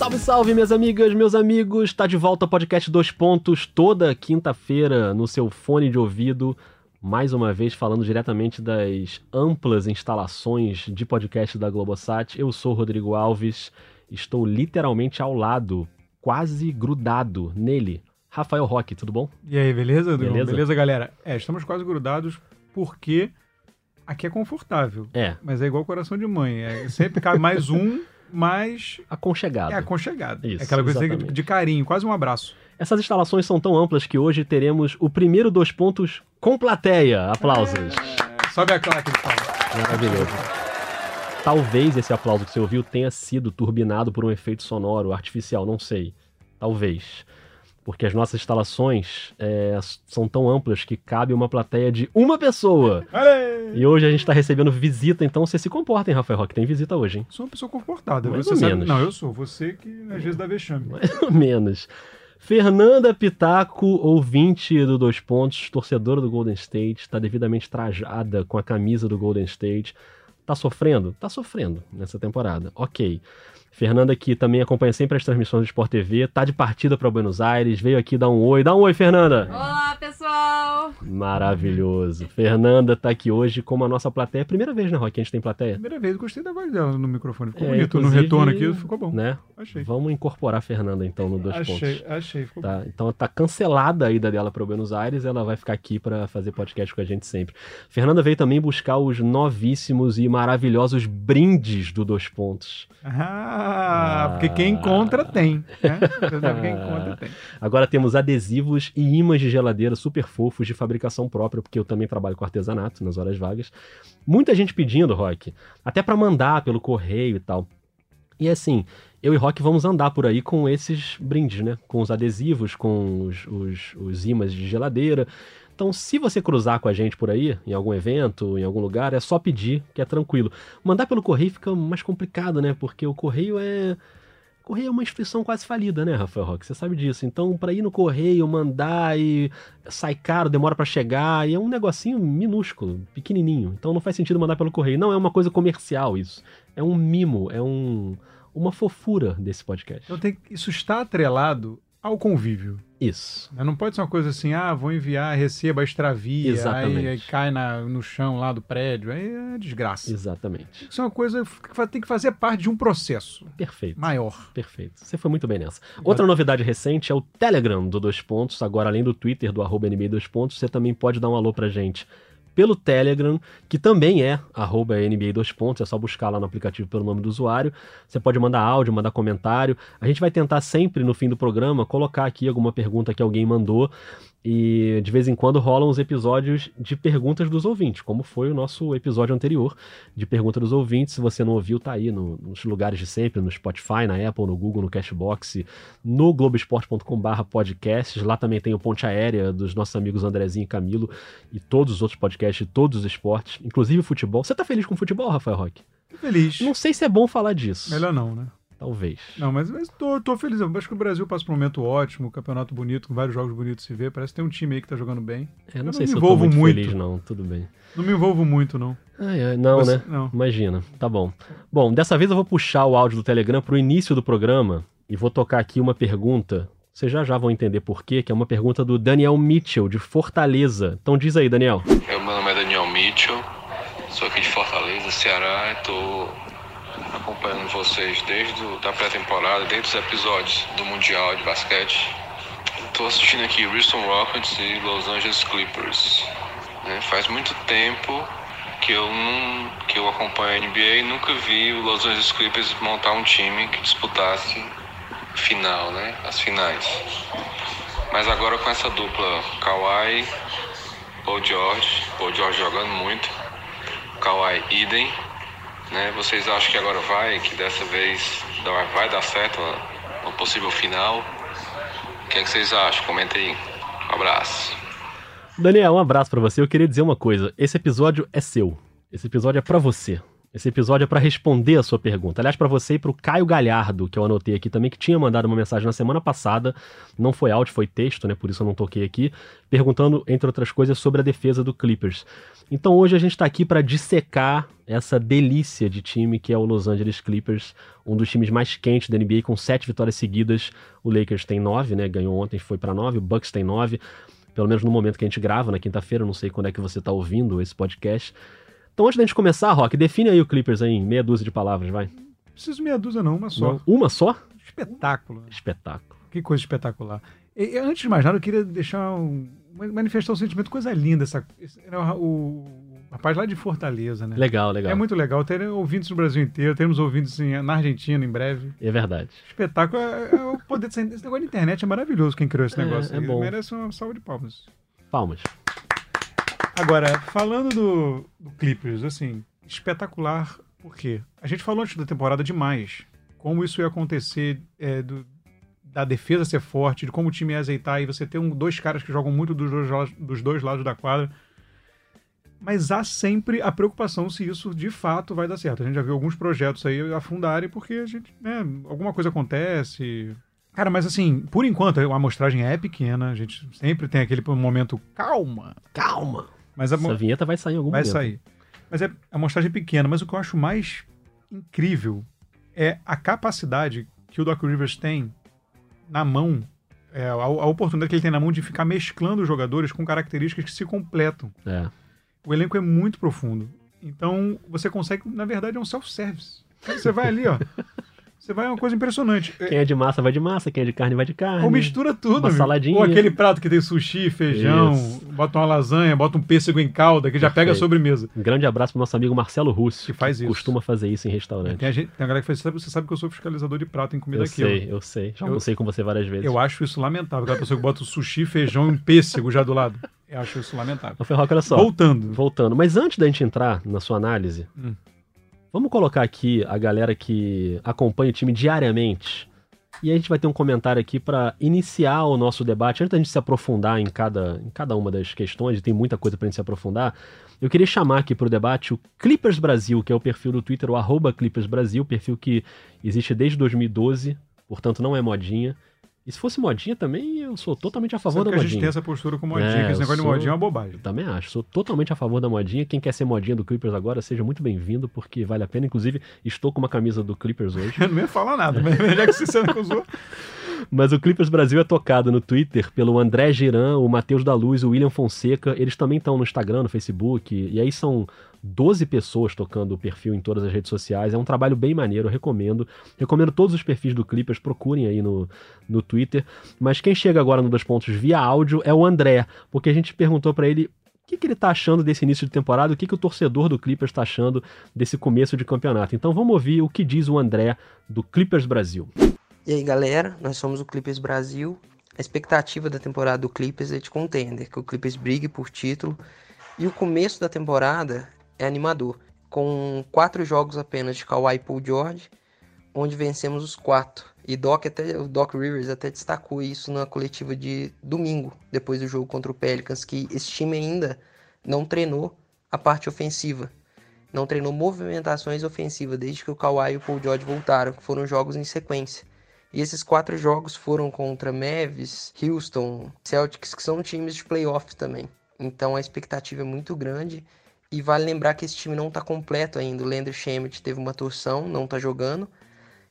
Salve, salve, minhas amigas, meus amigos! Tá de volta o podcast Dois Pontos, toda quinta-feira no seu fone de ouvido. Mais uma vez falando diretamente das amplas instalações de podcast da Globosat. Eu sou Rodrigo Alves, estou literalmente ao lado, quase grudado nele. Rafael Roque, tudo bom? E aí, beleza, Rodrigo? Beleza? Beleza, galera? É, estamos quase grudados porque aqui é confortável. É, Mas é igual coração de mãe. É, sempre cabe mais um, mas aconchegado. é aconchegado. Isso, é aquela coisa exatamente. de, carinho, quase um abraço. Essas instalações são tão amplas que hoje teremos o primeiro Dois Pontos com plateia. Aplausos. É, sobe a claque. Maravilhoso. Talvez esse aplauso que você ouviu tenha sido turbinado por um efeito sonoro artificial, não sei. Talvez. Porque as nossas instalações é, são tão amplas que cabe uma plateia de uma pessoa. E hoje a gente está recebendo visita, então você se comportem, Rafael Roque. Tem visita hoje, hein? Sou uma pessoa comportada. Mais você ou sabe... menos. Não, eu sou. Você que às vezes dá vexame. Mais ou menos. Fernanda Pitaco, ouvinte do Dois Pontos, torcedora do Golden State, está devidamente trajada com a camisa do Golden State. Tá sofrendo? Tá sofrendo nessa temporada. Ok. Fernanda que também acompanha sempre as transmissões do Sport TV, tá de partida para Buenos Aires, veio aqui dar um oi. Dá um oi, Fernanda! Olá, pessoal! Maravilhoso. Fernanda tá aqui hoje como a nossa plateia. Primeira vez, né, Rock, que a gente tem plateia? Primeira vez, gostei da voz dela no microfone. Ficou É, bonito. No retorno aqui ficou bom. Né? Achei. Vamos incorporar a Fernanda então no Dois Achei, Pontos. achei. Ficou bom. Tá, então tá cancelada a ida dela para Buenos Aires, ela vai ficar aqui para fazer podcast com a gente sempre. Fernanda veio também buscar os novíssimos e maravilhosos brindes do Dois Pontos. Ah, porque quem encontra tem. Né? Quem encontra tem. Agora temos adesivos e imãs de geladeira super fofos de fabricação própria, porque eu também trabalho com artesanato nas horas vagas. Muita gente pedindo, Rock, até para mandar pelo correio e tal. E assim, eu e Rock vamos andar por aí com esses brindes, né? Com os adesivos, com os, os, os imãs de geladeira. Então, se você cruzar com a gente por aí, em algum evento, em algum lugar, é só pedir, que é tranquilo. Mandar pelo correio fica mais complicado, né? Porque o correio é. Correio é uma instituição quase falida, né, Rafael Roque? Você sabe disso. Então, para ir no correio, mandar e sai caro, demora para chegar, e é um negocinho minúsculo, pequenininho. Então, não faz sentido mandar pelo correio. Não é uma coisa comercial isso. É um mimo, é um uma fofura desse podcast. Então tem, isso está atrelado ao convívio. Isso. né? Não pode ser uma coisa assim, ah, vou enviar, receba, extravia, Exatamente. aí, aí cai na- no chão lá do prédio, aí é desgraça. Exatamente. Isso é uma coisa que tem que fazer parte de um processo Perfeito. maior. Perfeito. Você foi muito bem nessa. Outra novidade recente é o Telegram do Dois Pontos. Agora, além do Twitter do arroba NBA Dois Pontos, você também pode dar um alô pra gente pelo Telegram, que também é arroba NBA Dois Pontos. É só buscar lá no aplicativo pelo nome do usuário. Você pode mandar áudio, mandar comentário. A gente vai tentar sempre, no fim do programa, colocar aqui alguma pergunta que alguém mandou. E de vez em quando rolam os episódios de perguntas dos ouvintes, como foi o nosso episódio anterior de pergunta dos ouvintes. Se você não ouviu, tá aí no- nos lugares de sempre, no Spotify, na Apple, no Google, no Cashbox, no globesport.com.br podcasts. Lá também tem o Ponte Aérea dos nossos amigos Andrezinho e Camilo e todos os outros podcasts de todos os esportes, inclusive futebol. Você tá feliz com futebol, Rafael Roque? Feliz. Não sei se é bom falar disso. Melhor não, né? Talvez. Não, mas, mas tô, tô feliz. Eu acho que o Brasil passa por um momento ótimo, um campeonato bonito, com vários jogos bonitos se ver. Parece que tem um time aí que tá jogando bem. É, não Eu sei não se me eu tô envolvo muito, muito. feliz, não. Tudo bem. Não me envolvo muito, não. Ai, ai, não, Você- né? Não. Imagina, tá bom. Bom, dessa vez eu vou puxar o áudio do Telegram pro início do programa e vou tocar aqui uma pergunta. Vocês já já vão entender por quê, que é uma pergunta do Daniel Mitchell, de Fortaleza. Então diz aí, Daniel. Eu, meu nome é Daniel Mitchell, sou aqui de Fortaleza, Ceará, estou acompanhando vocês desde a pré-temporada, desde os episódios do Mundial de Basquete. Estou assistindo aqui Houston Rockets e Los Angeles Clippers. né? Faz muito tempo que eu, não, que eu acompanho a NBA e nunca vi o Los Angeles Clippers montar um time que disputasse final, né? As finais. Mas agora com essa dupla Kawhi Paul George, Paul George jogando muito, Kawhi idem, né? Vocês acham que agora vai, que dessa vez vai dar certo uma, possível final? O que, é que vocês acham? Comenta aí. Um abraço. Daniel, um abraço pra você. Eu queria dizer uma coisa. Esse episódio é seu. Esse episódio é pra você. Esse episódio é para responder a sua pergunta. Aliás, para você e para o Caio Galhardo, que eu anotei aqui também, que tinha mandado uma mensagem na semana passada, não foi áudio, foi texto, né? Por isso eu não toquei aqui, perguntando, entre outras coisas, sobre a defesa do Clippers. Então hoje a gente está aqui para dissecar essa delícia de time que é o Los Angeles Clippers, um dos times mais quentes da NBA, com sete vitórias seguidas. O Lakers tem nove, né? Ganhou ontem, foi para nove. O Bucks tem nove. Pelo menos no momento que a gente grava, na quinta-feira, não sei quando é que você está ouvindo esse podcast. Então, antes da gente começar, Rock, define aí o Clippers aí em meia dúzia de palavras, vai. Não preciso meia dúzia, não, uma só. Não, uma só? Espetáculo. Espetáculo. Que coisa espetacular. E, antes de mais nada, eu queria deixar um, manifestar um sentimento, coisa linda. Essa, esse, né, o, rapaz lá de Fortaleza, né? Legal, legal. É muito legal. Ter ouvintes no Brasil inteiro, teremos ouvintes em, na Argentina em breve. É verdade. Espetáculo. É, é o poder desse, esse negócio de internet é maravilhoso quem criou esse É, negócio. é aí. bom. Merece uma salva de palmas. Palmas. Agora, falando do, do Clippers, assim, espetacular, por quê? A gente falou antes da temporada demais como isso ia acontecer, é, do- da defesa ser forte, de como o time ia azeitar e você ter um, dois caras que jogam muito dos dois, dos dois lados da quadra. Mas há sempre a preocupação se isso de fato vai dar certo. A gente já viu alguns projetos aí afundarem porque a gente, né, alguma coisa acontece. Cara, mas assim, por enquanto a amostragem é pequena, a gente sempre tem aquele momento calma. Calma. Mas a, Essa vinheta vai sair em algum Vai momento. sair. Mas é a amostragem pequena. Mas o que eu acho mais incrível é a capacidade que o Doc Rivers tem na mão, é, a, a oportunidade que ele tem na mão de ficar mesclando os jogadores com características que se completam. É. O elenco é muito profundo. Então, você consegue, na verdade, é um self-service. Você vai ali, ó. Você vai, é uma coisa impressionante. Quem é de massa vai de massa, quem é de carne vai de carne. Ou mistura tudo. Uma amigo. saladinha. Ou aquele prato que tem sushi, feijão, Isso. bota uma lasanha, bota um pêssego em calda, que já pega a Perfeito. sobremesa. Um grande abraço pro nosso amigo Marcelo Russo, Que faz isso. costuma fazer isso em restaurante. Tem, a gente, tem a galera que faz, sabe, você sabe que eu sou fiscalizador de prato em comida Eu aqui. sei, eu sei. Já Eu- almocei com você várias vezes. Eu acho isso lamentável. Aquela pessoa que bota o sushi, feijão e um pêssego já do lado. Eu acho isso lamentável. Ô, Ferroca, olha só. Voltando. Voltando. Mas antes da gente entrar na sua análise, Hum. Vamos colocar aqui a galera que acompanha o time diariamente. E a gente vai ter um comentário aqui para iniciar o nosso debate. Antes da gente se aprofundar em cada, em cada uma das questões, tem muita coisa para gente se aprofundar, eu queria chamar aqui para o debate o Clippers Brasil, que é o perfil do Twitter, o Clippers Brasil, perfil que existe desde 2012, portanto não é modinha. E se fosse modinha também, eu sou totalmente a favor Sabe da que a gente modinha. tem essa postura com modinha, É, que esse negócio sou- de modinha é uma bobagem. Eu também acho. Sou totalmente a favor da modinha. Quem quer ser modinha do Clippers agora, seja muito bem-vindo, porque vale a pena. Inclusive, estou com uma camisa do Clippers hoje. Eu não ia falar nada, mas já que você se acusou. Mas o Clippers Brasil é tocado no Twitter pelo André Giran, o Matheus da Luz, o William Fonseca. Eles também estão no Instagram, no Facebook. E aí são 12 pessoas tocando o perfil em todas as redes sociais. É um trabalho bem maneiro, recomendo. Recomendo todos os perfis do Clippers, procurem aí no, no Twitter. Mas quem chega agora no Dois Pontos via áudio é o André, porque a gente perguntou pra ele o que, que ele tá achando desse início de temporada, o que, que o torcedor do Clippers tá achando desse começo de campeonato. Então vamos ouvir o que diz o André do Clippers Brasil. E aí galera, nós somos o Clippers Brasil. A expectativa da temporada do Clippers é de contender, que o Clippers brigue por título. E o começo da temporada é animador, com quatro jogos apenas de Kawhi Paul George, onde vencemos os quatro. E Doc até, o Doc Rivers até destacou isso na coletiva de domingo, depois do jogo contra o Pelicans, que esse time ainda não treinou a parte ofensiva. Não treinou movimentações ofensivas desde que o Kawhi e o Paul George voltaram, que foram jogos em sequência. E esses quatro jogos foram contra Mavis, Houston, Celtics, que são times de playoff também. Então a expectativa é muito grande. E vale lembrar que esse time não está completo ainda. O Landry Shamet teve uma torção, não está jogando.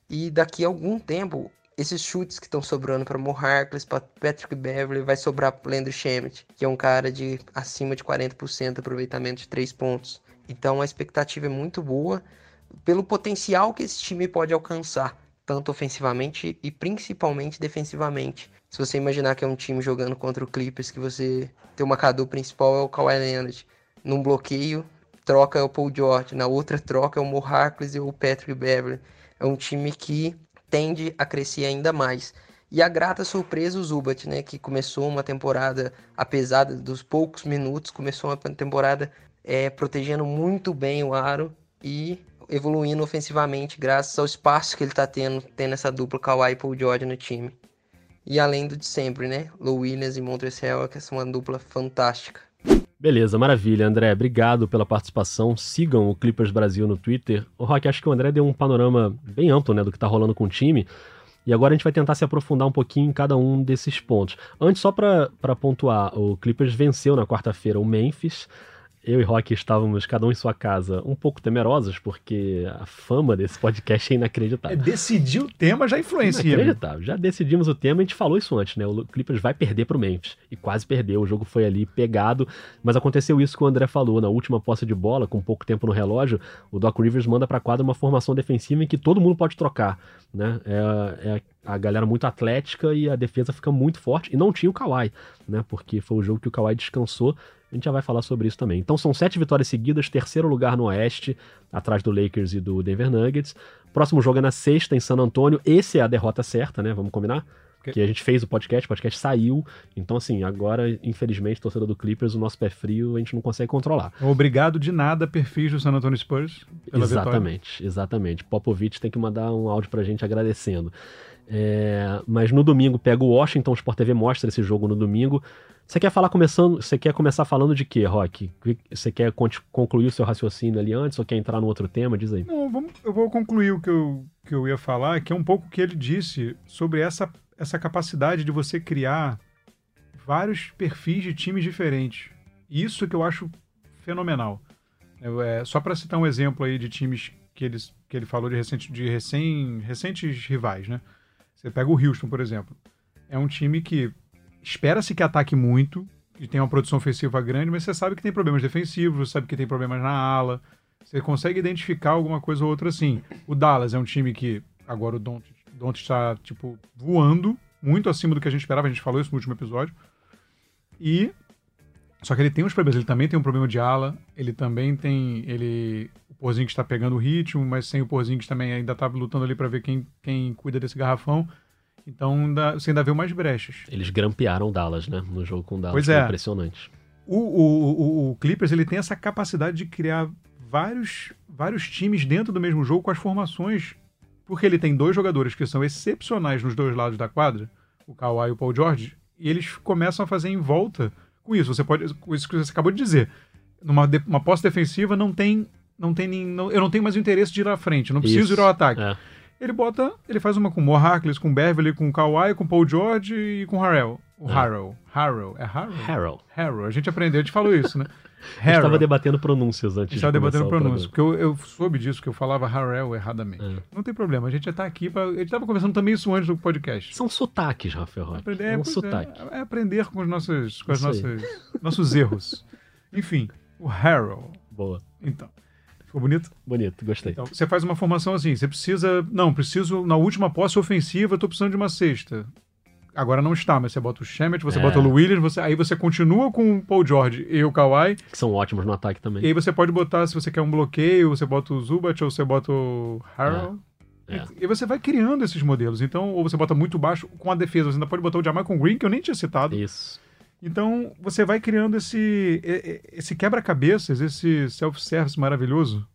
E daqui a algum tempo, esses chutes que estão sobrando para Mo Harkless, para Patrick Beverly, vai sobrar para Landry Shamet, que é um cara de acima de 40% de aproveitamento de três pontos. Então a expectativa é muito boa pelo potencial que esse time pode alcançar tanto ofensivamente e principalmente defensivamente. Se você imaginar que é um time jogando contra o Clippers, que você tem o marcador principal é o Kawhi Leonard, num bloqueio troca é o Paul George, na outra troca é o Mo Harkless e o Patrick Beverly. É um time que tende a crescer ainda mais. E a grata surpresa o Zubat, né, que começou uma temporada, apesar dos poucos minutos, começou uma temporada é, protegendo muito bem o aro e evoluindo ofensivamente graças ao espaço que ele está tendo, tendo essa dupla Kawhi e Paul George no time. E além do de sempre, né? Lou Williams e Montrezl que são uma dupla fantástica. Beleza, maravilha, André. Obrigado pela participação. Sigam o Clippers Brasil no Twitter. O Rock, acho que o André deu um panorama bem amplo né, do que tá rolando com o time. E agora a gente vai tentar se aprofundar um pouquinho em cada um desses pontos. Antes, só para pontuar, o Clippers venceu na quarta-feira o Memphis eu e Rock estávamos, cada um em sua casa, um pouco temerosos, porque a fama desse podcast é inacreditável. É, decidir o tema já influencia. né? Inacreditável. Já decidimos o tema, a gente falou isso antes, né? O Clippers vai perder pro Memphis. E quase perdeu. O jogo foi ali pegado. Mas aconteceu isso que o André falou. Na última posse de bola, com pouco tempo no relógio, o Doc Rivers manda pra quadra uma formação defensiva em que todo mundo pode trocar. Né? É, é a galera muito atlética e a defesa fica muito forte. E não tinha o Kawhi, né? Porque foi o jogo que o Kawhi descansou. A gente já vai falar sobre isso também. Então são sete vitórias seguidas, terceiro lugar no Oeste, atrás do Lakers e do Denver Nuggets. Próximo jogo é na sexta, em San Antônio. Esse é a derrota certa, né? Vamos combinar? Ok. Que a gente fez o podcast, o podcast saiu. Então, assim, agora, infelizmente, torcedor do Clippers, o nosso pé frio a gente não consegue controlar. Obrigado de nada, perfis do San Antonio Spurs, pela vitória. exatamente, exatamente. Popovich tem que mandar um áudio pra gente agradecendo. É, mas no domingo pega o Washington, o Sport TV mostra esse jogo no domingo. Você quer falar começando? Você quer começar falando de quê, Rock? Você quer concluir o seu raciocínio ali antes ou quer entrar no outro tema? Diz aí. Não, vamos, eu vou concluir o que eu, que eu ia falar, que é um pouco o que ele disse sobre essa, essa capacidade de você criar vários perfis de times diferentes. Isso que eu acho fenomenal. Eu, é, só para citar um exemplo aí de times que, que ele falou de, recente, de recém, recentes rivais, né? Você pega o Houston, por exemplo. É um time que espera-se que ataque muito e tem uma produção ofensiva grande, mas você sabe que tem problemas defensivos, sabe que tem problemas na ala. Você consegue identificar alguma coisa ou outra assim. O Dallas é um time que agora o Don't está tipo voando muito acima do que a gente esperava. A gente falou isso no último episódio. E só que ele tem uns problemas. Ele também tem um problema de ala. Ele também tem ele o Porzingis está pegando o ritmo, mas sem o Porzingis também ainda tá lutando ali para ver quem, quem cuida desse garrafão. Então ainda, você ainda vê mais brechas. Eles grampearam Dallas, né? No jogo com Dallas. Pois Foi é. impressionante. O, o, o, o Clippers ele tem essa capacidade de criar vários, vários times dentro do mesmo jogo com as formações, porque ele tem dois jogadores que são excepcionais nos dois lados da quadra, o Kawhi e o Paul George, e eles começam a fazer em volta com isso. Você pode, com isso que você acabou de dizer, numa de- uma posse defensiva não tem, não tem nem, não- eu não tenho mais o interesse de ir à frente, não preciso Isso. ir ao ataque. É. Ele bota, ele faz uma com o Harkless, com o Beverly, com o Kawhi, com o Paul George e com o Harrell. O É. Harrell. Harrell. É Harrell? Harold. Harrow. A gente aprendeu, a gente falou isso, né? A gente estava debatendo pronúncias A antes gente de estava debatendo começar o pronúncia, programa. porque eu, eu soube disso, que eu falava Harrell erradamente. É. Não tem problema, a gente já tá aqui pra... A gente estava conversando também isso antes do podcast. São sotaques, Rafael Roque. Aprender, É um é, sotaque. é aprender com os nossos, com as nossas, nossos erros. Enfim, o Harrow. Boa. Então, ficou bonito? Bonito, gostei. Então, você faz uma formação assim, você precisa... Não, preciso, na última posse ofensiva, eu tô precisando de uma cesta. Agora não está, mas você bota o Shemet, você É. bota o Williams, você, aí você continua com o Paul George e o Kawhi, Que são ótimos no ataque também. E aí você pode botar, se você quer um bloqueio, você bota o Zubat ou você bota o Harrell. É, é. E, e você vai criando esses modelos. Então, ou você bota muito baixo com a defesa. Você ainda pode botar o Jamaican Green, que eu nem tinha citado. Isso. Então, você vai criando esse, esse quebra-cabeças, esse self-service maravilhoso,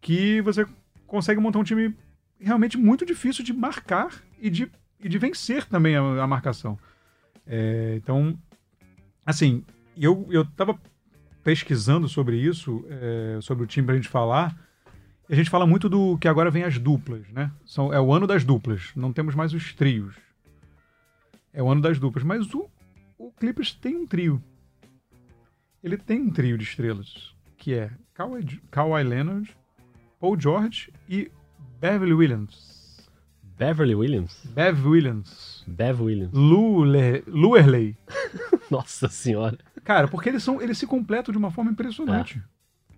que você consegue montar um time realmente muito difícil de marcar e de, e de vencer também a, a marcação. É, então, assim, eu, eu tava pesquisando sobre isso, é, sobre o time pra gente falar, e a gente fala muito do que agora vem as duplas, né? São, é o ano das duplas, não temos mais os trios. É o ano das duplas, mas o, o Clippers tem um trio. Ele tem um trio de estrelas, que é Kawhi, Kawhi Leonard, Paul George e Beverly Williams. Beverly Williams? Bev Williams. Bev Williams. Lou Le- Luerley. Nossa senhora. Cara, porque eles são eles se completam de uma forma impressionante.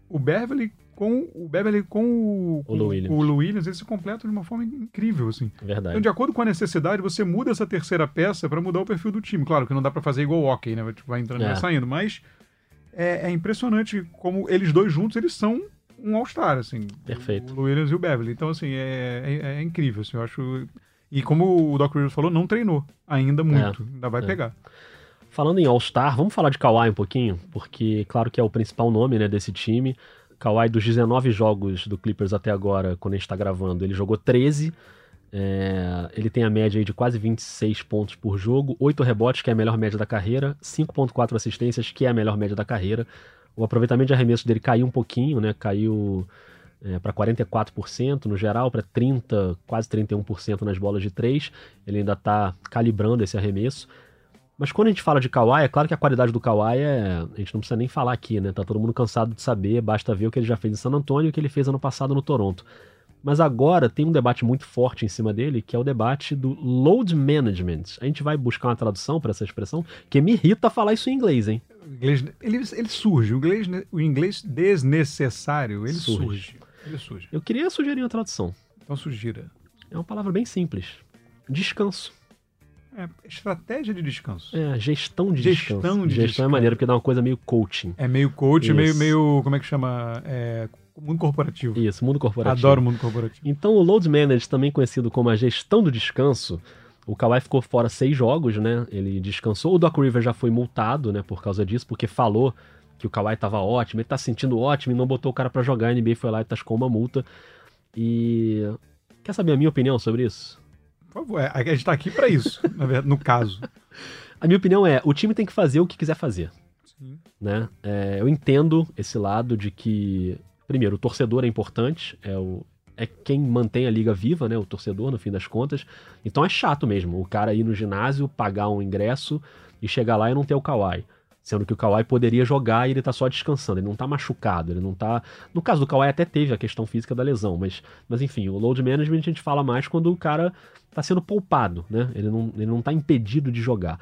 O Beverly com o Beverly com o, O Lou Williams. o Lou Williams, eles se completam de uma forma incrível assim. Então, Verdade. de acordo com a necessidade, você muda essa terceira peça para mudar o perfil do time. Claro que não dá para fazer igual o hockey, né? Tipo, Vai entrando e É. vai saindo, mas é, é impressionante como eles dois juntos, eles são um All-Star, assim. Perfeito. O Lou Williams e o Beverly. Então, assim, é, é, é incrível, assim, eu acho... E como o Doc Rivers falou, não treinou ainda muito. ainda vai é. pegar. Falando em All-Star, vamos falar de Kawhi um pouquinho, porque claro que é o principal nome né, desse time. Kawhi, dos 19 jogos do Clippers até agora, quando a gente tá gravando, ele jogou 13. É, ele tem a média de quase 26 pontos por jogo, 8 rebotes, que é a melhor média da carreira, 5.4 assistências, que é a melhor média da carreira. O aproveitamento de arremesso dele caiu um pouquinho, né? Caiu é, para 44% no geral, para 30, quase 31% nas bolas de 3. Ele ainda está calibrando esse arremesso. Mas quando a gente fala de Kawhi, é claro que a qualidade do Kawhi é. A gente não precisa nem falar aqui, né? Tá todo mundo cansado de saber, basta ver o que ele já fez em San Antonio e o que ele fez ano passado no Toronto. Mas agora tem um debate muito forte em cima dele, que é o debate do load management. A gente vai buscar uma tradução para essa expressão, que me irrita falar isso em inglês, hein? O inglês, ele, ele surge, o inglês, o inglês desnecessário, ele surge. surge. Ele surge. Eu queria sugerir uma tradução. Então sugira. É uma palavra bem simples. Descanso. É, estratégia de descanso. É, gestão de gestão descanso. De gestão descanso. é maneiro, porque dá uma coisa meio coaching. É meio coaching, meio, meio. Como é que chama? É, mundo corporativo. Isso, mundo corporativo. Adoro mundo corporativo. Então, o Load Management, também conhecido como a gestão do descanso, o Kawhi ficou fora seis jogos, né? Ele descansou. O Doc River já foi multado, né? Por causa disso, porque falou que o Kawhi tava ótimo, ele tá se sentindo ótimo e não botou o cara para jogar. A NBA foi lá e tascou uma multa. E. Quer saber a minha opinião sobre isso? Por favor, a gente tá aqui para isso, no caso. A minha opinião é: o time tem que fazer o que quiser fazer. Sim. Né? É, eu entendo esse lado de que, primeiro, o torcedor é importante, é, o, é quem mantém a liga viva, né? O torcedor, no fim das contas. Então é chato mesmo o cara ir no ginásio, pagar um ingresso e chegar lá e não ter o Kawhi. Sendo que o Kawhi poderia jogar e ele tá só descansando, ele não tá machucado, ele não tá. No caso do Kawhi até teve a questão física da lesão, mas, mas enfim, o load management a gente fala mais quando o cara tá sendo poupado, né? Ele não, ele não tá impedido de jogar.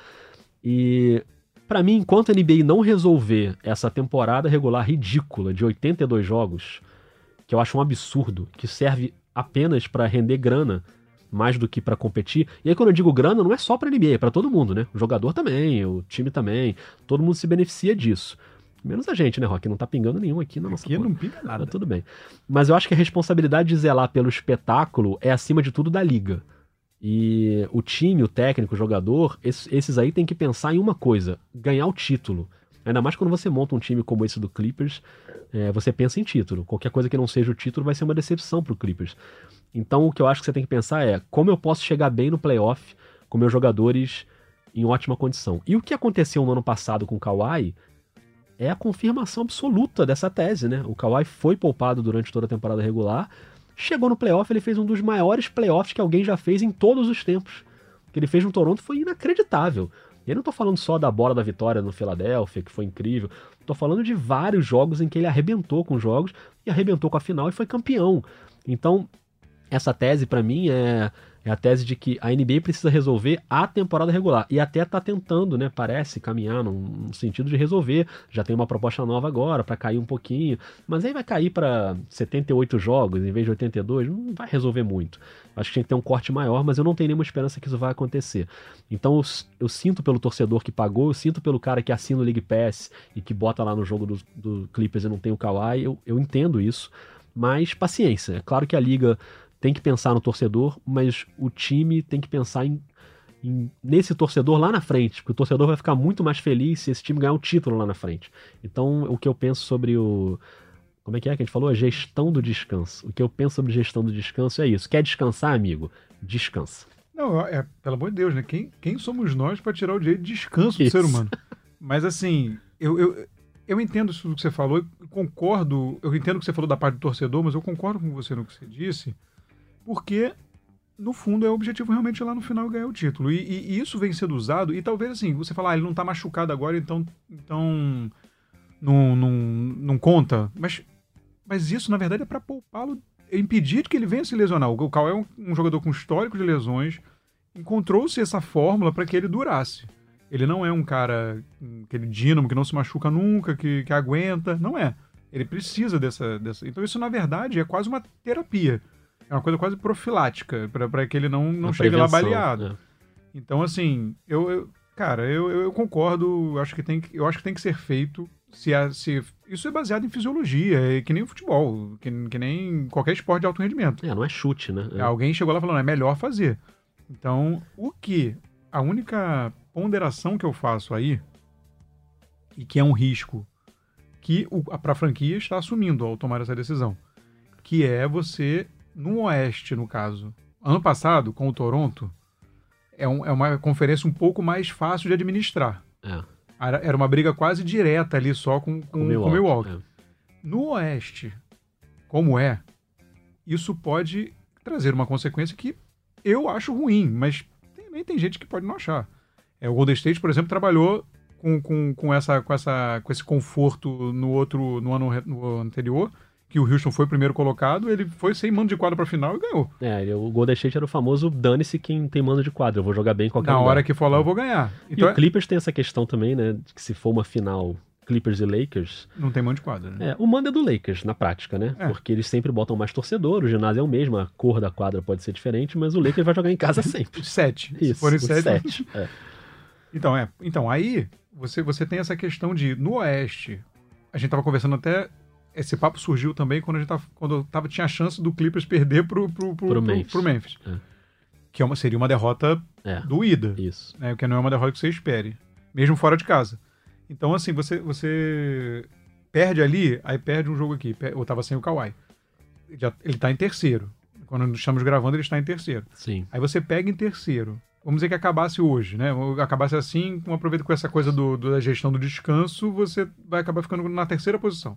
E para mim, enquanto a NBA não resolver essa temporada regular ridícula de 82 jogos, que eu acho um absurdo, que serve apenas para render grana mais do que para competir. E aí quando eu digo grana, não é só para NBA, é para todo mundo, né? O jogador também, o time também, todo mundo se beneficia disso. Menos a gente, né, Rock? Não tá pingando nenhum aqui na nossa Aqui não pinga nada. Tá tudo bem. Mas eu acho que a responsabilidade de zelar pelo espetáculo é acima de tudo da liga. E o time, o técnico, o jogador, esses aí tem que pensar em uma coisa: ganhar o título. Ainda mais quando você monta um time como esse do Clippers, é, você pensa em título. Qualquer coisa que não seja o título vai ser uma decepção pro Clippers. Então o que eu acho que você tem que pensar é como eu posso chegar bem no playoff com meus jogadores em ótima condição. E o que aconteceu no ano passado com o Kawhi é a confirmação absoluta dessa tese, né? O Kawhi foi poupado durante toda a temporada regular, chegou no playoff, ele fez um dos maiores playoffs que alguém já fez em todos os tempos. O que ele fez no Toronto foi inacreditável. E eu não tô falando só da bola da vitória no Philadelphia, que foi incrível. Tô falando de vários jogos em que ele arrebentou com jogos e arrebentou com a final e foi campeão. Então, essa tese para mim é, é a tese de que a NBA precisa resolver a temporada regular. E até tá tentando, né? Parece caminhar num, sentido de resolver. Já tem uma proposta nova agora para cair um pouquinho. Mas aí vai cair para 78 jogos em vez de 82. Não vai resolver muito. Acho que tinha que ter um corte maior, mas eu não tenho nenhuma esperança que isso vai acontecer. Então eu, eu sinto pelo torcedor que pagou, eu sinto pelo cara que assina o League Pass e que bota lá no jogo do, do Clippers e não tem o Kawhi. Eu, eu entendo isso. Mas paciência. É claro que a liga tem que pensar no torcedor, mas o time tem que pensar em, em, nesse torcedor lá na frente, porque o torcedor vai ficar muito mais feliz se esse time ganhar o título lá na frente. Então, o que eu penso sobre o. Como é que é que a gente falou? A gestão do descanso. O que eu penso sobre gestão do descanso é isso. Quer descansar, amigo? Descansa. Não, é, pelo amor de Deus, né? Quem, quem somos nós para tirar o direito de descanso isso. do ser humano? Mas assim, eu, eu, eu entendo isso que você falou, eu concordo, eu entendo o que você falou da parte do torcedor, mas eu concordo com você no que você disse porque no fundo é o objetivo realmente lá no final ganhar o título. E, e, e, isso vem sendo usado, e talvez assim, você falar, ah, ele não tá machucado agora, então, então não, não, não conta. Mas, mas isso, na verdade, é para poupá-lo, é impedir que ele venha se lesionar. O Cal é um, um jogador com histórico de lesões, encontrou-se essa fórmula para que ele durasse. Ele não é um cara, aquele dínamo que não se machuca nunca, que, que aguenta. Não é. Ele precisa dessa, dessa. Então, isso, na verdade, é quase uma terapia. É uma coisa quase profilática, para que ele não, não chegue lá baleado. É. Então, assim, eu, eu cara, eu, eu, concordo, acho que tem, eu acho que tem que ser feito. Se, se Isso é baseado em fisiologia, é que nem o futebol, que, que nem qualquer esporte de alto rendimento. É, não é chute, né? É. Alguém chegou lá falando, é melhor fazer. Então, o que. A única ponderação que eu faço aí, e que é um risco que para a franquia está assumindo ao tomar essa decisão, que é você no Oeste, no caso, Ano passado, com o Toronto, é, um- é uma conferência um pouco mais fácil de administrar. É, Era era uma briga quase direta ali só com, com, com com o o Milwaukee. Milwaukee. é. No Oeste, como é, isso pode trazer uma consequência que eu acho ruim, mas também tem gente que pode não achar. É, o Golden State, por exemplo, trabalhou com, com, com, essa, com, essa, com esse conforto no outro no ano, no anterior, que o Houston foi o primeiro colocado, ele foi sem mando de quadra para final e ganhou. É, o Golden State era o famoso dane-se quem tem mando de quadra, eu vou jogar bem em qualquer Na lugar. hora que for lá, eu vou ganhar. E Então, o Clippers tem essa questão também, né, de que se for uma final Clippers e Lakers, não tem mando de quadra. Né? é, o mando é do Lakers, na prática, né? É. Porque eles sempre botam mais torcedor, o ginásio é o mesmo, a cor da quadra pode ser diferente, mas o Lakers vai jogar em casa sempre. Sete. Se Isso, forem os sete, sete. É. Então, é. Então, aí você, você tem essa questão de, no Oeste, a gente tava conversando até. Esse papo surgiu também quando a gente tava, quando tava, tinha a chance do Clippers perder pro, pro, pro, Pro pro- Memphis. pro Memphis. É. Que é uma, seria uma derrota É, doída, isso. né? Que não é uma derrota que você espere. Mesmo fora de casa. Então, assim, você, você perde ali, aí perde um jogo aqui. Eu tava sem o Kawhi. Já, ele tá em terceiro. Quando estamos gravando, ele está em terceiro. Sim. Aí você pega em terceiro. Vamos dizer que acabasse hoje, né? Acabasse assim, aproveita com essa coisa do, do- da gestão do descanso, você vai acabar ficando na terceira posição.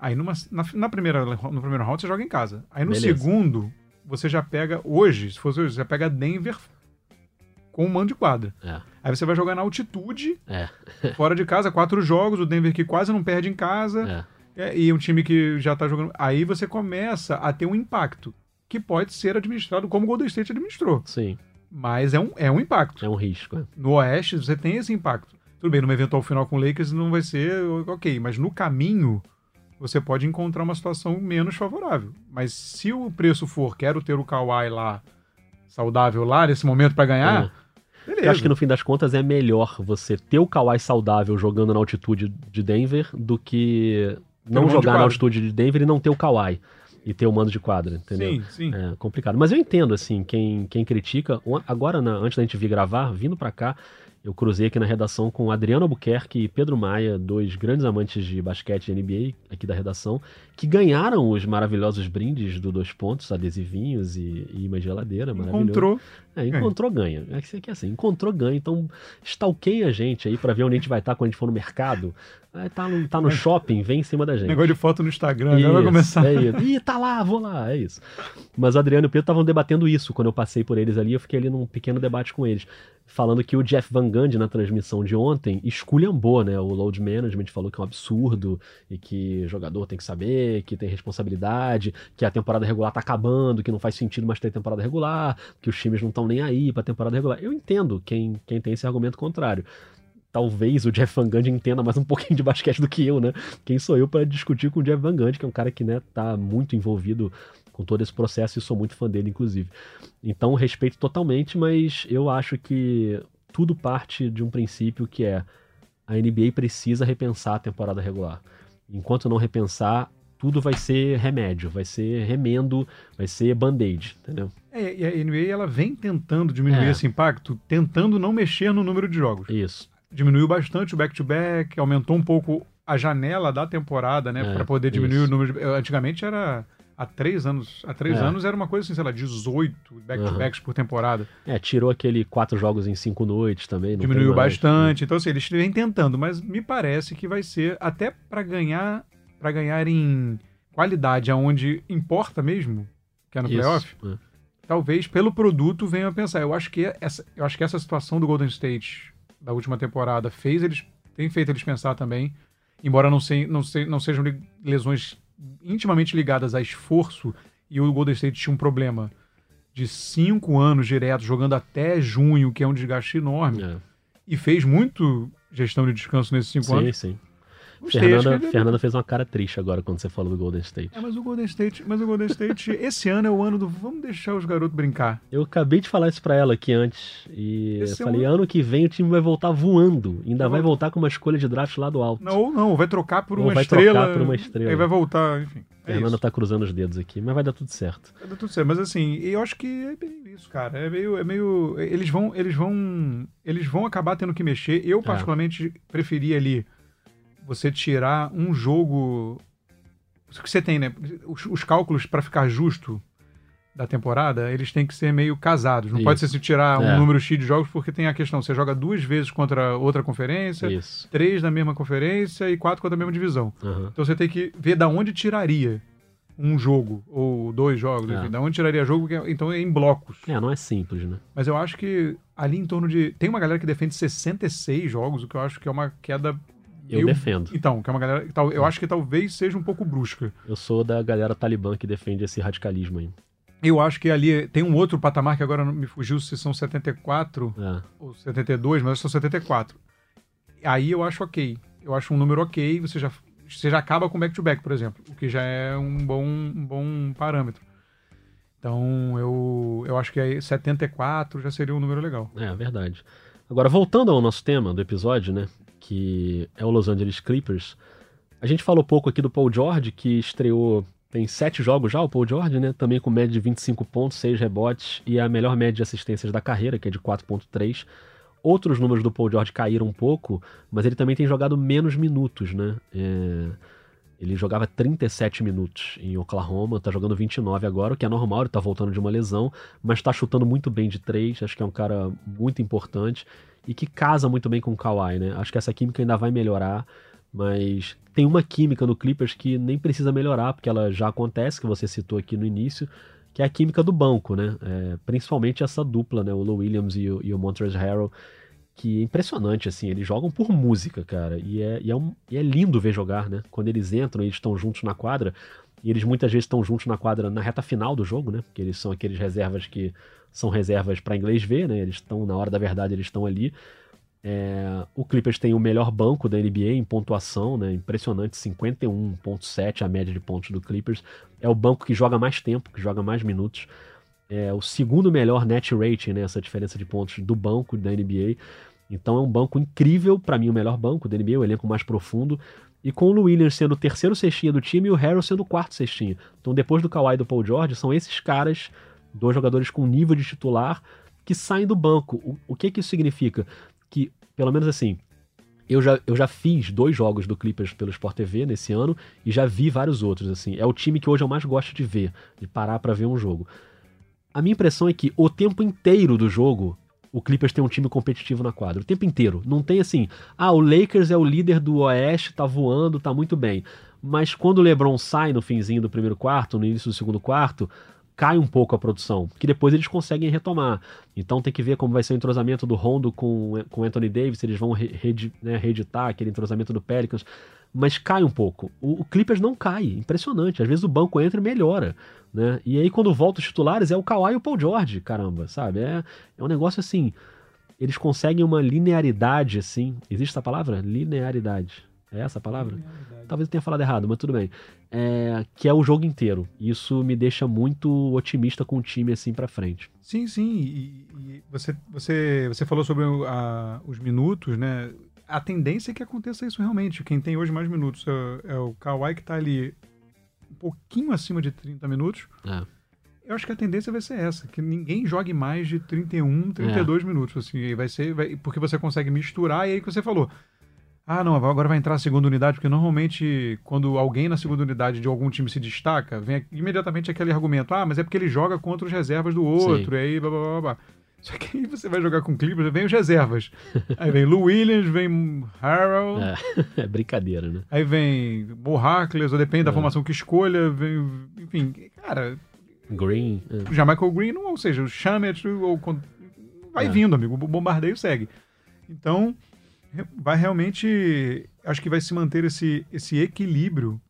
Aí numa, na, na primeira, no primeiro round você joga em casa. Aí no Beleza. segundo, você já pega, hoje, se fosse hoje, você já pega Denver com um mando de quadra. É, Aí você vai jogar na altitude, é, fora de casa, quatro jogos, o Denver que quase não perde em casa. é. É, e um time que já tá jogando. Aí você começa a ter um impacto que pode ser administrado como o Golden State administrou. Sim, Mas é um, é um impacto. é um risco. é. No Oeste, você tem esse impacto. Tudo bem, numa eventual final com o Lakers não vai ser ok, mas no caminho você pode encontrar uma situação menos favorável. Mas se o preço for, quero ter o Kawhi lá, saudável lá, nesse momento pra ganhar, beleza. Eu acho que no fim das contas é melhor você ter o Kawhi saudável jogando na altitude de Denver do que não de jogar na altitude de Denver e não ter o Kawhi e ter o mando de quadra, entendeu? Sim, sim. É complicado. Mas eu entendo, assim, quem, quem critica. Agora, na- antes da gente vir gravar, vindo pra cá, eu cruzei aqui na redação com Adriano Albuquerque e Pedro Maia, dois grandes amantes de basquete e NBA aqui da redação, que ganharam os maravilhosos brindes do Dois Pontos, adesivinhos e, e de geladeira, maravilhoso. Encontrou. É, encontrou ganha. É que é assim, encontrou ganha. Então, stalkeia a gente aí pra ver onde a gente vai estar quando a gente for no mercado. Aí tá, no, tá no shopping, vem em cima da gente. Negócio de foto no Instagram, agora vai Isso, começar. É isso. Ih, tá lá, vou lá, é isso. Mas o Adriano e o Pedro estavam debatendo isso quando eu passei por eles ali. Eu fiquei ali num pequeno debate com eles. Falando que o Jeff Van Gundy, na transmissão de ontem, esculhambou, né? O load management falou que é um absurdo e que jogador tem que saber, que tem responsabilidade, que a temporada regular tá acabando, que não faz sentido mais ter temporada regular, que os times não estão nem aí pra temporada regular. Eu entendo quem, quem tem esse argumento contrário. Talvez o Jeff Van Gundy entenda mais um pouquinho de basquete do que eu, né? Quem sou eu para discutir com o Jeff Van Gundy, que é um cara que, né, tá muito envolvido com todo esse processo e sou muito fã dele, inclusive. Então, respeito totalmente, mas eu acho que tudo parte de um princípio que é a NBA precisa repensar a temporada regular. Enquanto não repensar, tudo vai ser remédio, vai ser remendo, vai ser band-aid, entendeu? É, e a NBA ela vem tentando diminuir É. esse impacto, tentando não mexer no número de jogos. Isso. Diminuiu bastante o back-to-back, aumentou um pouco a janela da temporada, né? É, pra poder diminuir isso. o número de... Antigamente era. Há três anos. Há três É. anos era uma coisa assim, sei lá, 18 back-to-backs por temporada. É, tirou aquele quatro jogos em cinco noites também. não Diminuiu mais. bastante. Então, assim, eles vêm tentando, mas me parece que vai ser até pra ganhar para ganhar em qualidade aonde importa mesmo, que é no Isso, playoff. é. talvez pelo produto venham a pensar. Eu acho que essa, eu acho que essa situação do Golden State da última temporada fez eles, tem feito eles pensar também, embora não, se, não, se, não sejam lesões intimamente ligadas a esforço e o Golden State tinha um problema de cinco anos direto jogando até junho, que é um desgaste enorme, É. e fez muito gestão de descanso nesses cinco Sim, anos. sim. Gostei, Fernanda, ele- Fernanda fez uma cara triste agora quando você falou do Golden State. É, mas o Golden State, mas o Golden State, esse ano é o ano do vamos deixar os garotos brincar. Eu acabei de falar isso pra ela aqui antes. E Esse eu é falei, um- ano que vem o time vai voltar voando. Ainda Vai vai voltar com uma escolha de draft lá do alto. Não, ou não, vai trocar por Ou uma vai estrela. trocar por uma estrela. Aí vai voltar, enfim. É Fernanda isso. tá cruzando os dedos aqui, mas vai dar tudo certo. Vai dar tudo certo. Mas assim, eu acho que é bem isso, cara. É meio. É meio eles vão. Eles vão. Eles vão acabar tendo que mexer. Eu, particularmente, preferia ali você tirar um jogo. O que você tem, né? Os, os cálculos para ficar justo da temporada, eles têm que ser meio casados. Não Isso. pode ser se tirar É. um número X de jogos, porque tem a questão: você joga duas vezes contra outra conferência, Isso. três na mesma conferência e quatro contra a mesma divisão. Aham. Então você tem que ver da onde tiraria um jogo, ou dois jogos, É. enfim, da onde tiraria jogo, é- então é em blocos. É, não é simples, né? Mas eu acho que ali em torno de. Tem uma galera que defende 66 jogos, o que eu acho que é uma queda. Eu meio- defendo. Então, que é uma galera. tal- Eu acho que talvez seja um pouco brusca. Eu sou da galera talibã que defende esse radicalismo aí. Eu acho que ali tem um outro patamar que agora me fugiu se são 74 É. ou 72, mas são 74. Aí eu acho ok. Eu acho um número ok, você já, você já acaba com back-to-back, por exemplo, o que já é um bom, um bom parâmetro. Então eu, eu acho que aí 74 já seria um número legal. É, verdade. Agora, voltando ao nosso tema do episódio, né? Que é o Los Angeles Clippers. A gente falou pouco aqui do Paul George, que estreou. Tem sete jogos já, o Paul George, né? Também com média de 25 pontos, 6 rebotes e a melhor média de assistências da carreira, que é de 4,3. Outros números do Paul George caíram um pouco, mas ele também tem jogado menos minutos, né? É, Ele jogava 37 minutos em Oklahoma, tá jogando 29 agora, o que é normal, ele tá voltando de uma lesão, mas tá chutando muito bem de três, acho que é um cara muito importante e que casa muito bem com o Kawhi, né? Acho que essa química ainda vai melhorar, mas tem uma química no Clippers que nem precisa melhorar, porque ela já acontece, que você citou aqui no início, que é a química do banco, né? É, principalmente essa dupla, né? O Lou Williams e o, e o Montrezl Harrell, que é impressionante, assim, eles jogam por música, cara, e é, e é, um- e é lindo ver jogar, né? Quando eles entram e estão juntos na quadra, e eles muitas vezes estão juntos na quadra na reta final do jogo, né? Porque eles são aqueles reservas que são reservas para inglês ver, né? Eles estão, na hora da verdade, eles estão ali. É, o Clippers tem o melhor banco da NBA em pontuação, né? Impressionante, 51.7 a média de pontos do Clippers. É o banco que joga mais tempo, que joga mais minutos. É o segundo melhor net rating, né? Essa diferença de pontos do banco da NBA. Então é um banco incrível, para mim o melhor banco da NBA, o elenco mais profundo. E com o Williams sendo o terceiro cestinha do time e o Harrell sendo o quarto cestinha. Então depois do Kawhi e do Paul George, são esses caras, dois jogadores com nível de titular, que saem do banco. O, o que que isso significa? Que, pelo menos assim, eu já, eu já fiz dois jogos do Clippers pelo Sport TV nesse ano e já vi vários outros, assim. É o time que hoje eu mais gosto de ver, de parar pra ver um jogo. A minha impressão é que o tempo inteiro do jogo, o Clippers tem um time competitivo na quadra. O tempo inteiro. Não tem assim, ah, o Lakers é o líder do Oeste, tá voando, tá muito bem. Mas quando o LeBron sai no finzinho do primeiro quarto, no início do segundo quarto, cai um pouco a produção, que depois eles conseguem retomar. Então tem que ver como vai ser o entrosamento do Rondo com com Anthony Davis, se eles vão re- né, reeditar aquele entrosamento do Pelicans, mas cai um pouco. O, o Clippers não cai, impressionante. Às vezes o banco entra e melhora, né? E aí quando volta os titulares é o Kawhi e o Paul George, caramba, sabe? É, é um negócio assim, eles conseguem uma linearidade assim. Existe essa palavra? Linearidade. É essa a palavra? Talvez eu tenha falado errado, mas tudo bem. É, que é o jogo inteiro. Isso me deixa muito otimista com o time assim pra frente. Sim, sim. E, e você, você, você falou sobre a- os minutos, né? A tendência é que aconteça isso realmente. Quem tem hoje mais minutos é, é o Kawhi, que tá ali um pouquinho acima de 30 minutos. É. Eu acho que a tendência vai ser essa, que ninguém jogue mais de 31, 32 minutos, assim, e vai ser, vai- porque você consegue misturar, e aí que você falou, ah, não, agora vai entrar a segunda unidade, porque normalmente quando alguém na segunda unidade de algum time se destaca, vem imediatamente aquele argumento, ah, mas é porque ele joga contra os reservas do outro, e aí blá, blá, blá, blá. Só que aí você vai jogar com Clippers, vem os reservas. Aí vem Lou Williams, vem Harrell, É, é brincadeira, né? aí vem Harkless, ou depende da É. formação que escolha, vem, enfim, cara, Green. é. Jamaica Green, ou seja, o Shamet, ou vai É. vindo, amigo. O bombardeio segue. Então, vai realmente. Acho que vai se manter esse, esse equilíbrio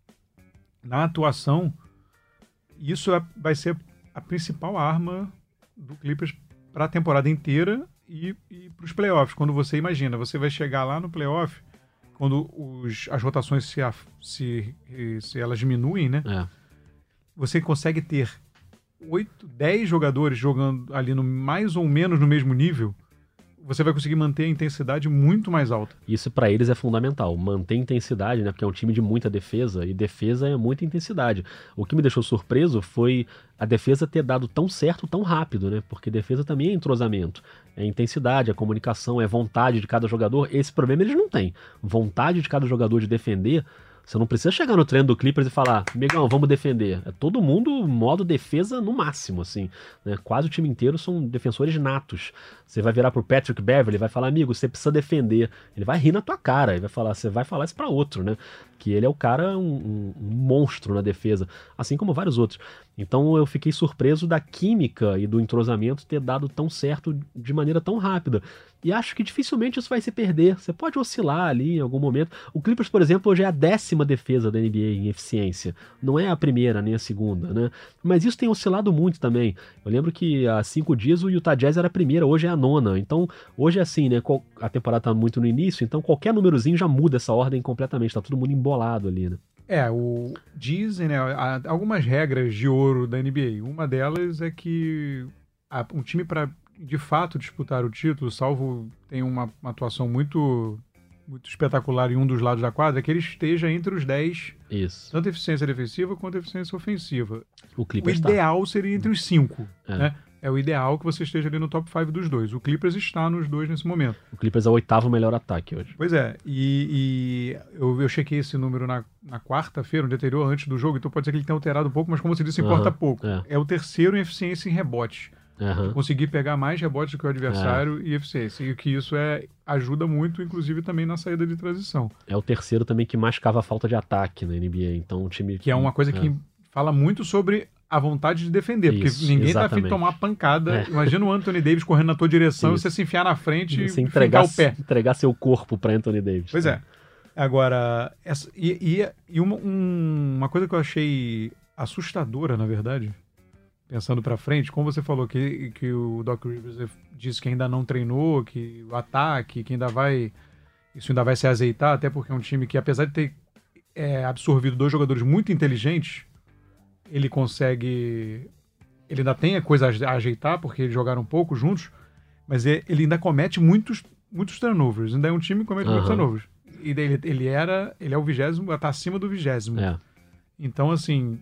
na atuação. Isso é- vai ser a principal arma do Clippers para a temporada inteira e, e para os playoffs. Quando você imagina, você vai chegar lá no playoff, quando os, as rotações se, se, se elas diminuem, né? É. você consegue ter 8, 10 jogadores jogando ali no mais ou menos no mesmo nível, você vai conseguir manter a intensidade muito mais alta. Isso pra eles é fundamental, manter intensidade, né? Porque é um time de muita defesa e defesa é muita intensidade. O que me deixou surpreso foi a defesa ter dado tão certo tão rápido, né? Porque defesa também é entrosamento, é intensidade, é comunicação, é vontade de cada jogador. Esse problema eles não têm. Vontade de cada jogador de defender Você não precisa chegar no treino do Clippers e falar, Megão, vamos defender. É todo mundo modo defesa no máximo, assim. Né? Quase o time inteiro são defensores natos. Você vai virar pro Patrick Beverly e vai falar, amigo, você precisa defender. Ele vai rir na tua cara e vai falar, você vai falar isso para outro, né? Que ele é o cara, um, um, monstro na defesa, assim como vários outros. Então eu fiquei surpreso da química e do entrosamento ter dado tão certo de maneira tão rápida. E acho que dificilmente isso vai se perder. Você pode oscilar ali em algum momento. O Clippers, por exemplo, hoje é a décima defesa da NBA em eficiência. Não é a primeira nem a segunda, né? Mas isso tem oscilado muito também. Eu lembro que há cinco dias o Utah Jazz era a primeira, hoje é a nona. Então, hoje é assim, né? A temporada tá muito no início, então qualquer númerozinho já muda essa ordem completamente. Tá todo mundo embolado ali, né? É, o, dizem, né, há algumas regras de ouro da NBA. Uma delas é que um time para de fato disputar o título, salvo tem uma, uma, atuação muito muito espetacular em um dos lados da quadra, é que ele esteja entre os 10, Isso. tanto eficiência defensiva quanto eficiência ofensiva. O, o ideal seria entre os 5, é. né? É o ideal que você esteja ali no top 5 dos dois. O Clippers está nos dois nesse momento. O Clippers é o oitavo melhor ataque hoje. Pois é, e, e eu, eu chequei esse número na, na quarta-feira, no dia anterior, antes do jogo, então pode ser que ele tenha alterado um pouco, mas como você disse, importa pouco. É. é. o terceiro em eficiência em rebote. Uhum. Conseguir pegar mais rebotes do que o adversário é. e eficiência. E que isso é ajuda muito, inclusive, também na saída de transição. É o terceiro também que mais cava falta de ataque na NBA. Então, o time. Que é uma coisa é. que fala muito sobre a vontade de defender, Isso, porque ninguém exatamente. tá afim de tomar pancada. É. Imagina o Anthony Davis correndo na tua direção Isso. e você se enfiar na frente e entregar o pé. Entregar seu corpo para Anthony Davis. Pois é. Agora, essa, e, e, e uma, um, uma coisa que eu achei assustadora, na verdade, pensando para frente, como você falou que, que o Doc Rivers disse que ainda não treinou, que o ataque, que ainda vai. Isso ainda vai se azeitar, até porque é um time que, apesar de ter é, absorvido dois jogadores muito inteligentes, ele consegue. Ele ainda tem a coisa a ajeitar, porque eles jogaram um pouco juntos, mas ele ainda comete muitos, muitos turnovers. Ainda é um time que comete uhum. muitos turnovers. E ele, ele era. Ele é o vigésimo, tá acima do vigésimo. É. Então, assim.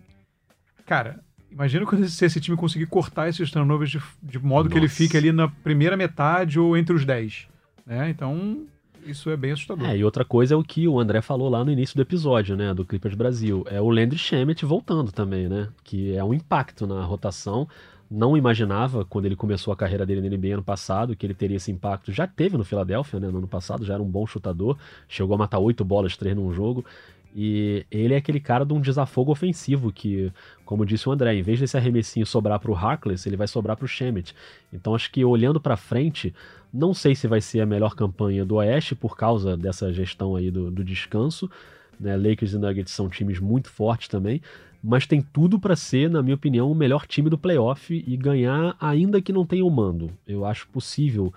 Cara, imagina se esse time conseguir cortar esses turnovers de, de modo Nossa. que ele fique ali na primeira metade ou entre os 10. Né? Então, isso é bem assustador. É, e outra coisa é o que o André falou lá no início do episódio, né, do Clippers Brasil. É o Landry Shamet voltando também, né, que é um impacto na rotação. Não imaginava, quando ele começou a carreira dele na NBA ano passado, que ele teria esse impacto. Já teve no Philadelphia, né, no ano passado, já era um bom chutador. Chegou a matar oito bolas, três num jogo. E ele é aquele cara de um desafogo ofensivo que, como disse o André, em vez desse arremessinho sobrar para o Harkless, ele vai sobrar para o Shemet. Então acho que olhando para frente, não sei se vai ser a melhor campanha do Oeste por causa dessa gestão aí do, do descanso. Né? Lakers e Nuggets são times muito fortes também, mas tem tudo para ser, na minha opinião, o melhor time do playoff e ganhar ainda que não tenha o mando. Eu acho possível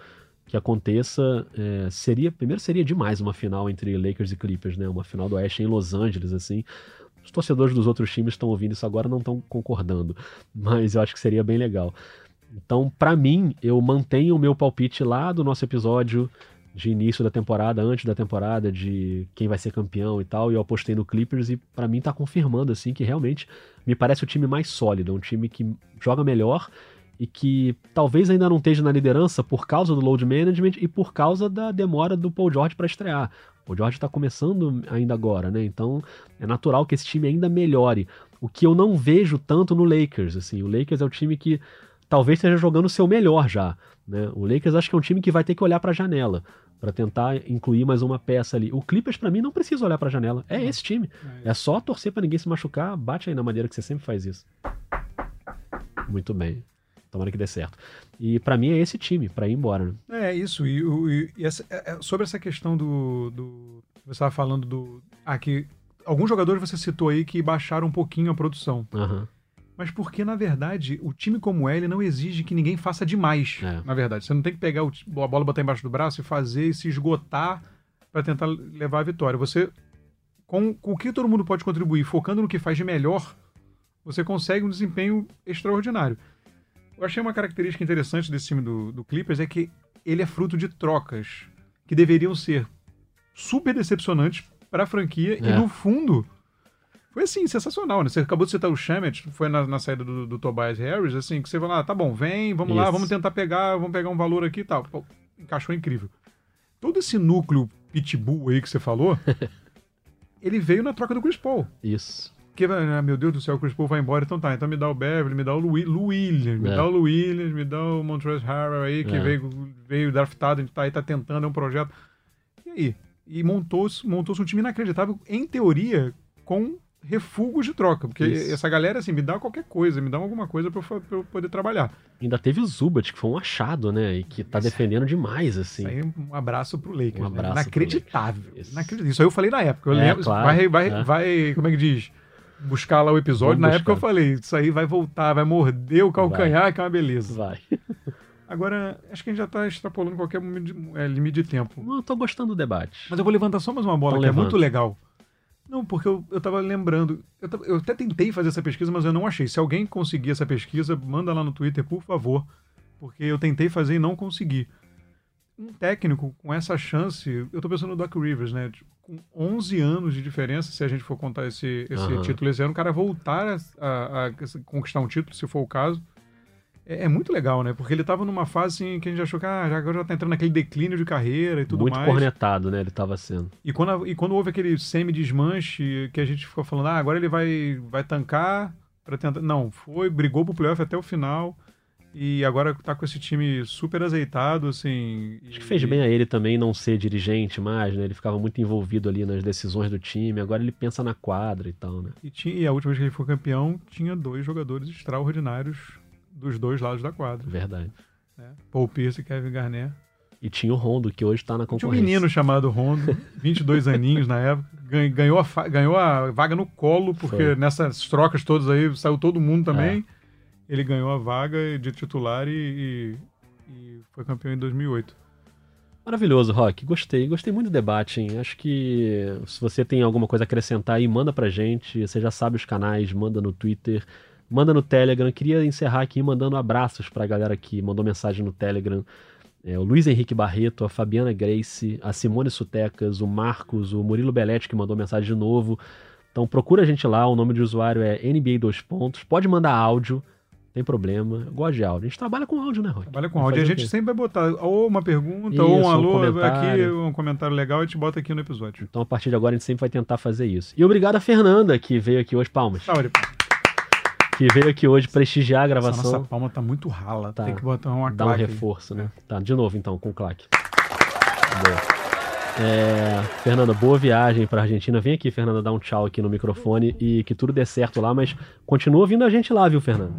que aconteça. É, seria primeiro seria demais uma final entre Lakers e Clippers, né? Uma final do Oeste em Los Angeles, assim. Os torcedores dos outros times estão ouvindo isso agora não estão concordando, mas eu acho que seria bem legal. Então, para mim, eu mantenho o meu palpite lá do nosso episódio de início da temporada, antes da temporada, de quem vai ser campeão e tal, e eu apostei no Clippers e para mim tá confirmando assim que realmente me parece o time mais sólido, um time que joga melhor e que talvez ainda não esteja na liderança por causa do load management e por causa da demora do Paul George para estrear. O Paul George está começando ainda agora, né? Então é natural que esse time ainda melhore. O que eu não vejo tanto no Lakers, assim, o Lakers é o time que talvez esteja jogando o seu melhor já. Né? O Lakers acho que é um time que vai ter que olhar para a janela para tentar incluir mais uma peça ali. O Clippers para mim não precisa olhar para a janela. É esse time. É, é só torcer para ninguém se machucar. Bate aí na maneira que você sempre faz isso. Muito bem. Tomara que dê certo. E para mim é esse time para ir embora. Né? É isso. E, e, e essa, é, é, sobre essa questão do, do você estava falando do ah, que alguns jogadores você citou aí que baixaram um pouquinho a produção. Uhum mas porque, na verdade, o time como é, ele não exige que ninguém faça demais. É. Na verdade, você não tem que pegar o, a bola, botar embaixo do braço e fazer e se esgotar para tentar levar a vitória. Você, com, com o que todo mundo pode contribuir, focando no que faz de melhor, você consegue um desempenho extraordinário. Eu achei uma característica interessante desse time do, do Clippers é que ele é fruto de trocas que deveriam ser super decepcionantes para a franquia é. e, no fundo, foi assim, sensacional, né? Você acabou de citar o Shemet, foi na, na saída do, do, Tobias Harris, assim, que você vai lá, tá bom, vem, vamos Isso. lá, vamos tentar pegar, vamos pegar um valor aqui e tal. Pô, encaixou incrível. Todo esse núcleo pitbull aí que você falou, ele veio na troca do Chris Paul. Isso. Porque, ah, meu Deus do céu, o Chris Paul vai embora, então tá, então me dá o Beverly, me dá o Louis, Lou Williams, me É. dá o Lou Williams, me dá o Montrezl Harrell aí, que É. veio, veio draftado, a gente tá aí, tá tentando, é um projeto. E aí? E montou-se montou um time inacreditável, em teoria, com refugos de troca, porque Isso. essa galera, assim, me dá qualquer coisa, me dá alguma coisa pra eu, pra eu poder trabalhar. Ainda teve o Zubat, que foi um achado, né? E que tá defendendo demais, assim. Isso aí, um abraço pro Lakers. Um né? abraço pro Inacreditável. Lakers. Isso. Inacreditável. Isso aí eu falei na época. Eu É, lembro. claro, vai, vai, é. vai, como é que diz? Buscar lá o episódio. Vamos na época eu buscar. falei, isso aí vai voltar, vai morder o calcanhar, que é uma beleza. Vai. Agora, acho que a gente já tá extrapolando qualquer limite de, é, limite de tempo. Não, eu tô gostando do debate. Mas eu vou levantar só mais uma bola, Então que é muito legal. Não, porque eu, eu tava lembrando. Eu, tava- eu até tentei fazer essa pesquisa, mas eu não achei. Se alguém conseguir essa pesquisa, manda lá no Twitter, por favor. Porque eu tentei fazer e não consegui. Um técnico com essa chance, eu tô pensando no Doc Rivers, né? Tipo, Com 11 anos de diferença, se a gente for contar esse, esse Aham. título esse ano, o cara voltar a, a- a conquistar um título, se for o caso. É, é muito legal, né? Porque ele tava numa fase assim, que a gente achou que ah, já- agora já tá entrando naquele declínio de carreira e tudo Muito mais. cornetado, né? Ele tava sendo. E quando, e quando houve aquele semi-desmanche que a gente ficou falando, ah, agora ele vai, vai tancar para tentar. Não, foi, brigou pro playoff até o final. E agora tá com esse time super azeitado, assim. Acho que fez bem a ele também não ser dirigente mais, né? Ele ficava muito envolvido ali nas decisões do time. Agora ele pensa na quadra e tal, né? E, tinha, e a última vez que ele foi campeão, tinha dois jogadores extraordinários dos dois lados da quadra. Verdade. Né? Paul Pierce e Kevin Garnett. E tinha o Rondo, que hoje tá na Tinha um concorrência. menino chamado Rondo, 22 aninhos na época, gan- ganhou a, ganhou a vaga no colo, porque Foi. nessas trocas todas aí saiu todo mundo também. Ele ganhou a vaga de titular e, e- e foi campeão em 2008. Maravilhoso, Rock. Gostei. Gostei muito do debate, hein? Acho que se você tem alguma coisa a acrescentar aí, manda pra gente. Você já sabe os canais, manda no Twitter, manda no Telegram. Queria encerrar aqui mandando abraços pra galera que mandou mensagem no Telegram. É, o Luiz Henrique Barreto, a Fabiana Grace, a Simone Sutecas, o Marcos, o Murilo Belletti, que mandou mensagem de novo. Então procura a gente lá, o nome de usuário é NBA 2 pontos. Pode mandar áudio, tem problema. Eu gosto de áudio. A gente trabalha com áudio, né, Rock? Trabalha com áudio. E a gente sempre vai botar ou uma pergunta Isso, ou um um alô aqui, comentário. um comentário legal e a gente bota aqui no episódio. Então, a partir de agora, a gente sempre vai tentar fazer isso. E obrigado a Fernanda, que veio aqui hoje, palmas, que veio aqui hoje prestigiar a essa gravação, nossa palma tá muito rala. Tá. Tem que botar uma dar um claque aí. reforço, né? Tá, de novo então, com o claque. Boa. É, Fernanda, boa viagem pra Argentina. Vem aqui, Fernanda, dar um tchau aqui no microfone e que tudo dê certo lá, mas continua vindo a gente lá, viu, Fernanda?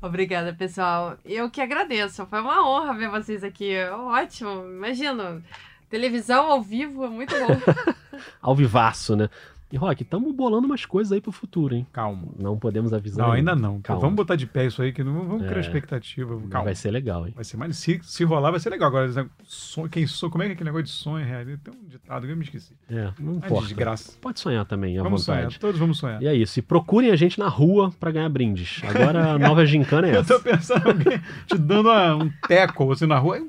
Obrigada, pessoal. Eu que agradeço. Foi uma honra ver vocês aqui. Ótimo. Imagina. Televisão ao vivo é muito bom. Ao vivaço, né? E, Rock, estamos bolando umas coisas aí pro futuro, hein? Calma. Não podemos avisar. Não, ainda não. Calma. Vamos botar de pé isso aí, que não vamos criar É. expectativa. Calma. Vai ser legal, hein? Vai ser mais. Se, se rolar, vai ser legal. Agora, sonho, quem sonha, como é que é aquele negócio de sonho real? Tem um ditado que eu me esqueci. É, não Ah, importa. desgraça. Pode sonhar também, à Vamos vontade. sonhar, todos vamos sonhar. E é isso. E procurem a gente na rua pra ganhar brindes. Agora a nova gincana é Eu essa. tô pensando em alguém te dando uma- um teco assim na rua,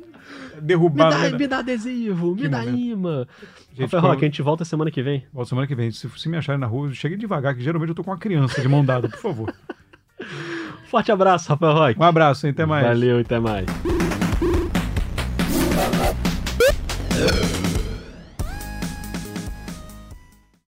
Me derrubar. dá, né? me dá adesivo, me Que dá momento. imã. Gente, Rafael Roque, a gente volta semana que vem. Volta semana que vem. Se, se me acharem na rua, cheguem devagar, que geralmente eu tô com uma criança de mão dada, por favor. Forte abraço, Rafael Roque. Um abraço, hein? até mais. Valeu, até mais.